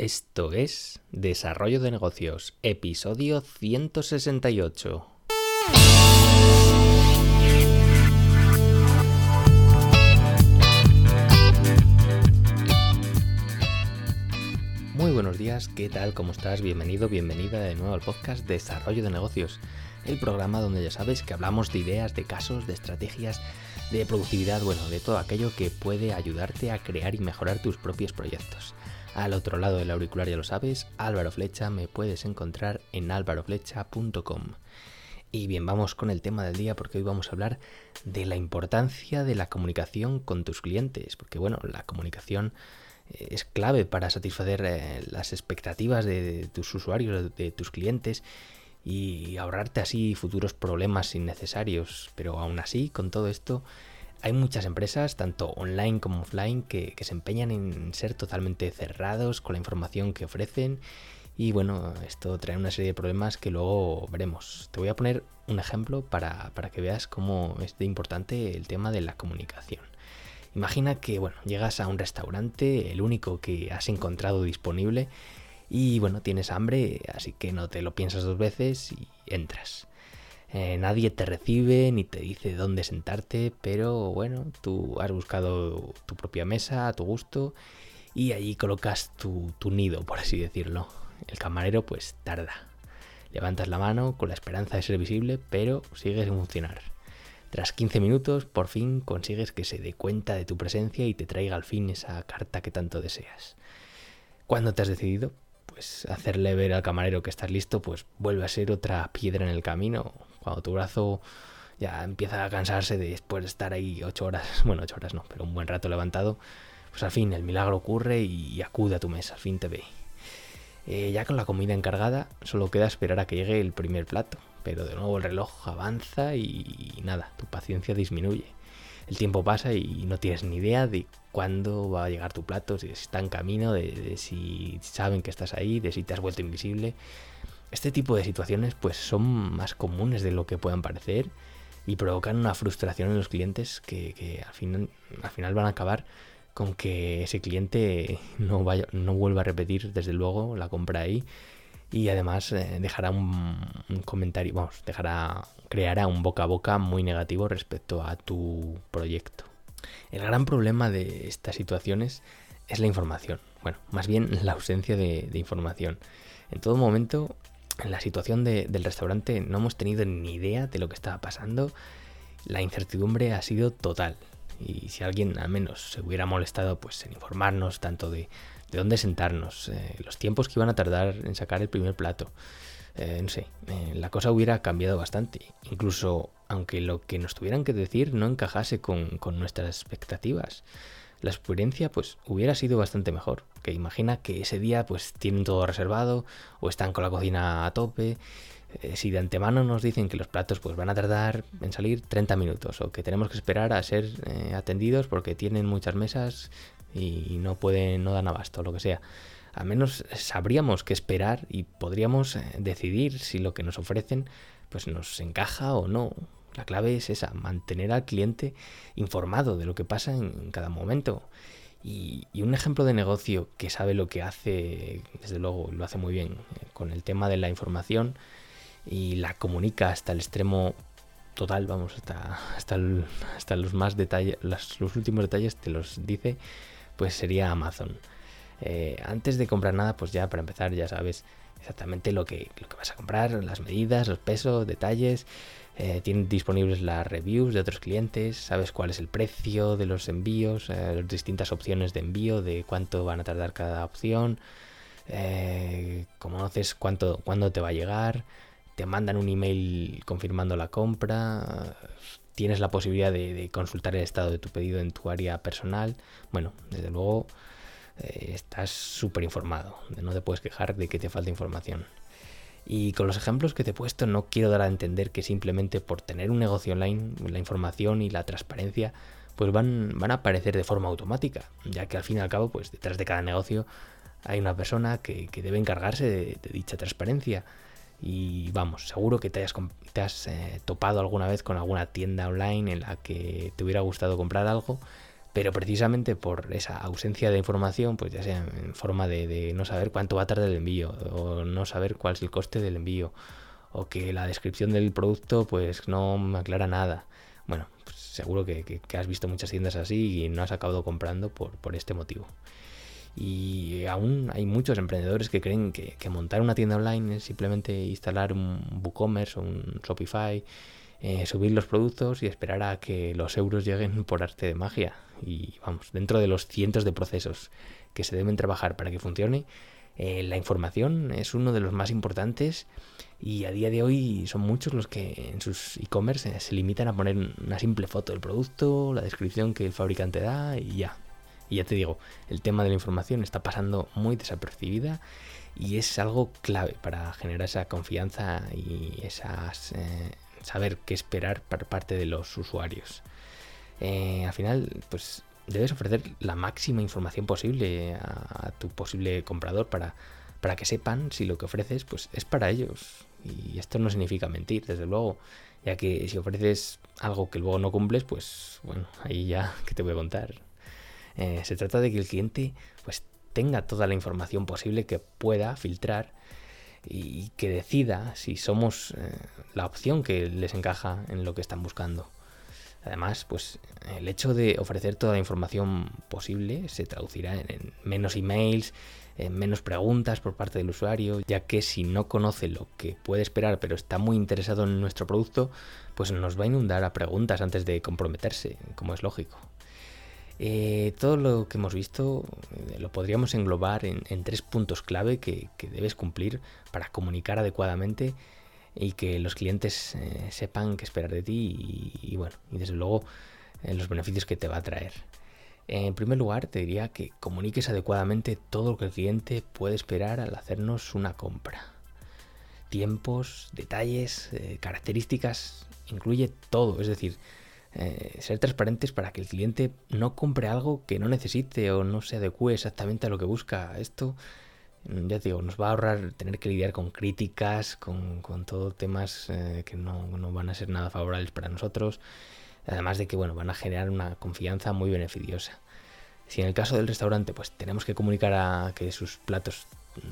Esto es Desarrollo de Negocios, episodio 168. Muy buenos días, ¿qué tal? ¿Cómo estás? Bienvenido, bienvenida de nuevo al podcast Desarrollo de Negocios, el programa donde ya sabes que hablamos de ideas, de casos, de estrategias, de productividad, bueno, de todo aquello que puede ayudarte a crear y mejorar tus propios proyectos. Al otro lado del auricular ya lo sabes, Álvaro Flecha, me puedes encontrar en álvaroflecha.com. Y bien, vamos con el tema del día porque hoy vamos a hablar de la importancia de la comunicación con tus clientes, porque bueno, la comunicación eh, es clave para satisfacer eh, las expectativas de tus usuarios, de tus clientes y ahorrarte así futuros problemas innecesarios. Pero aún así, con todo esto, hay muchas empresas, tanto online como offline, que, se empeñan en ser totalmente cerrados con la información que ofrecen. Y bueno, esto trae una serie de problemas que luego veremos. Te voy a poner un ejemplo para, para que veas cómo es de importante el tema de la comunicación. Imagina que bueno, llegas a un restaurante, el único que has encontrado disponible, y bueno, tienes hambre, así que no te lo piensas dos veces y entras. Eh, nadie te recibe ni te dice dónde sentarte, pero bueno, tú has buscado tu propia mesa a tu gusto y allí colocas tu, nido, por así decirlo. El camarero pues tarda. Levantas la mano con la esperanza de ser visible, pero sigues sin funcionar. Tras 15 minutos, por fin consigues que se dé cuenta de tu presencia y te traiga al fin esa carta que tanto deseas. ¿Cuándo te has decidido? pues hacerle ver al camarero que estás listo, pues vuelve a ser otra piedra en el camino. Cuando tu brazo ya empieza a cansarse de después de estar ahí ocho horas, bueno, ocho horas no, pero un buen rato levantado, pues al fin el milagro ocurre y acude a tu mesa, al fin te ve. Eh, ya con la comida encargada, solo queda esperar a que llegue el primer plato, pero de nuevo el reloj avanza y nada, tu paciencia disminuye el tiempo pasa y no tienes ni idea de cuándo va a llegar tu plato, si está en camino, de, si saben que estás ahí, de si te has vuelto invisible. Este tipo de situaciones pues son más comunes de lo que puedan parecer y provocan una frustración en los clientes que, al, final, al final van a acabar con que ese cliente no, vaya, no vuelva a repetir desde luego la compra ahí y además eh, dejará un, comentario, vamos, dejará, creará un boca a boca muy negativo respecto a tu proyecto. El gran problema de estas situaciones es la información, bueno, más bien la ausencia de, información. En todo momento, en la situación del restaurante no hemos tenido ni idea de lo que estaba pasando, la incertidumbre ha sido total. Y si alguien al menos se hubiera molestado pues en informarnos tanto de de dónde sentarnos, eh, los tiempos que iban a tardar en sacar el primer plato. Eh, no sé, eh, la cosa hubiera cambiado bastante. Incluso aunque lo que nos tuvieran que decir no encajase con, nuestras expectativas. La experiencia pues hubiera sido bastante mejor. Que imagina que ese día pues tienen todo reservado o están con la cocina a tope. si de antemano nos dicen que los platos pues van a tardar en salir 30 minutos o que tenemos que esperar a ser atendidos porque tienen muchas mesas y no pueden, no dan abasto, lo que sea. Al menos sabríamos qué esperar y podríamos eh, decidir si lo que nos ofrecen pues nos encaja o no. La clave es esa, mantener al cliente informado de lo que pasa en cada momento. Y, un ejemplo de negocio que sabe lo que hace, desde luego lo hace muy bien, eh, con el tema de la información y la comunica hasta el extremo total, vamos, hasta, hasta, hasta los más detalles, los últimos detalles te los dice pues sería Amazon. Eh, antes de comprar nada, pues ya para empezar ya sabes exactamente lo que, lo que vas a comprar, las medidas, los pesos, detalles. Eh, tienen disponibles las reviews de otros clientes, sabes cuál es el precio de los envíos, eh, las distintas opciones de envío, de cuánto van a tardar cada opción, conoces cuánto, cuándo te va a llegar, te mandan un email confirmando la compra, tienes la posibilidad de, consultar el estado de tu pedido en tu área personal. Bueno, desde luego eh, estás súper informado, no te puedes quejar de que te falta información. Y con los ejemplos que te he puesto no quiero dar a entender que simplemente por tener un negocio online la información y la transparencia pues van, van a aparecer de forma automática, ya que al fin y al cabo pues detrás de cada negocio hay una persona que, debe encargarse de dicha transparencia y vamos, seguro que te, has eh, topado alguna vez con alguna tienda online en la que te hubiera gustado comprar algo, pero precisamente por esa ausencia de información, pues ya sea en forma de, no saber cuánto va a tardar el envío, o no saber cuál es el coste del envío, o que la descripción del producto pues no me aclara nada. Bueno, pues seguro que, has visto muchas tiendas así y no has acabado comprando por, por este motivo. Y aún hay muchos emprendedores que creen que, montar una tienda online es simplemente instalar un WooCommerce o un Shopify, eh, subir los productos y esperar a que los euros lleguen por arte de magia. Y vamos, dentro de los cientos de procesos que se deben trabajar para que funcione, eh, la información es uno de los más importantes y a día de hoy son muchos los que en sus e-commerce se limitan a poner una simple foto del producto, la descripción que el fabricante da y ya, y ya te digo, el tema de la información está pasando muy desapercibida y es algo clave para generar esa confianza y esas, eh, saber qué esperar por parte de los usuarios. Eh, al final, pues debes ofrecer la máxima información posible a, tu posible comprador para, para que sepan si lo que ofreces pues, es para ellos. Y esto no significa mentir, desde luego, ya que si ofreces algo que luego no cumples, pues bueno, ahí ya, ¿qué te voy a contar? Eh, se trata de que el cliente pues, tenga toda la información posible que pueda filtrar y que decida si somos eh, la opción que les encaja en lo que están buscando. Además, pues el hecho de ofrecer toda la información posible se traducirá en, menos emails, en menos preguntas por parte del usuario, ya que si no conoce lo que puede esperar pero está muy interesado en nuestro producto, pues nos va a inundar a preguntas antes de comprometerse, como es lógico. Eh, todo lo que hemos visto eh, lo podríamos englobar en, tres puntos clave que, debes cumplir para comunicar adecuadamente y que los clientes eh, sepan qué esperar de ti y, bueno, y desde luego los beneficios que te va a traer. En primer lugar, te diría que comuniques adecuadamente todo lo que el cliente puede esperar al hacernos una compra. Tiempos, detalles, características, incluye todo, es decir, eh, ser transparentes para que el cliente no compre algo que no necesite o no se adecue exactamente a lo que busca. Esto, mm, ya digo, nos va a ahorrar tener que lidiar con críticas, con, con todo temas eh, que no, no, van a ser nada favorables para nosotros. Además de que, bueno, van a generar una confianza muy beneficiosa. Si en el caso del restaurante, pues tenemos que comunicar a que sus platos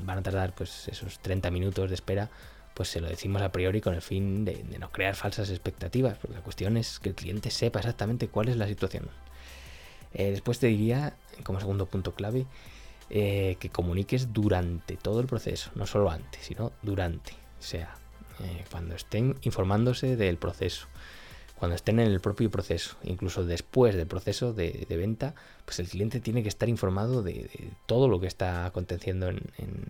van a tardar pues esos 30 minutos de espera, pues se lo decimos a priori con el fin de, no crear falsas expectativas, porque la cuestión es que el cliente sepa exactamente cuál es la situación. Eh, después te diría, como segundo punto clave, eh, que comuniques durante todo el proceso, no solo antes, sino durante, o sea, eh, cuando estén informándose del proceso, cuando estén en el propio proceso, incluso después del proceso de, venta, pues el cliente tiene que estar informado de, todo lo que está aconteciendo en,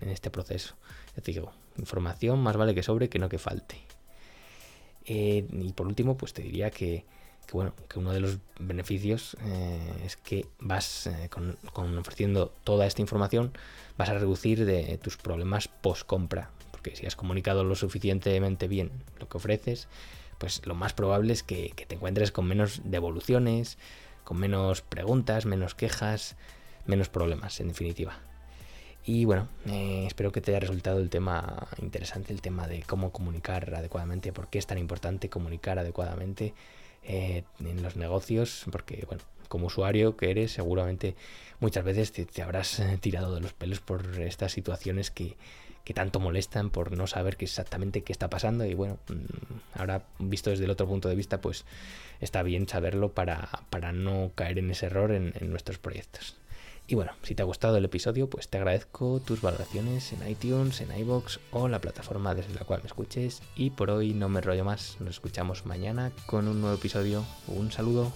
este proceso. Te digo, información más vale que sobre que no que falte. Eh, y por último, pues te diría que, bueno, que uno de los beneficios eh, es que vas eh, con, con, ofreciendo toda esta información, vas a reducir de tus problemas post compra. Porque si has comunicado lo suficientemente bien lo que ofreces, pues lo más probable es que, te encuentres con menos devoluciones, con menos preguntas, menos quejas, menos problemas, en definitiva. Y bueno, eh, espero que te haya resultado el tema interesante, el tema de cómo comunicar adecuadamente, por qué es tan importante comunicar adecuadamente eh, en los negocios, porque bueno, como usuario que eres, seguramente muchas veces te habrás eh, tirado de los pelos por estas situaciones que, que tanto molestan por no saber qué exactamente qué está pasando y bueno, mm, ahora visto desde el otro punto de vista pues está bien saberlo para, para no caer en ese error en, nuestros proyectos. Y bueno, si te ha gustado el episodio, pues te agradezco tus valoraciones en iTunes, en iBox o la plataforma desde la cual me escuches. Y por hoy no me rollo más, nos escuchamos mañana con un nuevo episodio. Un saludo.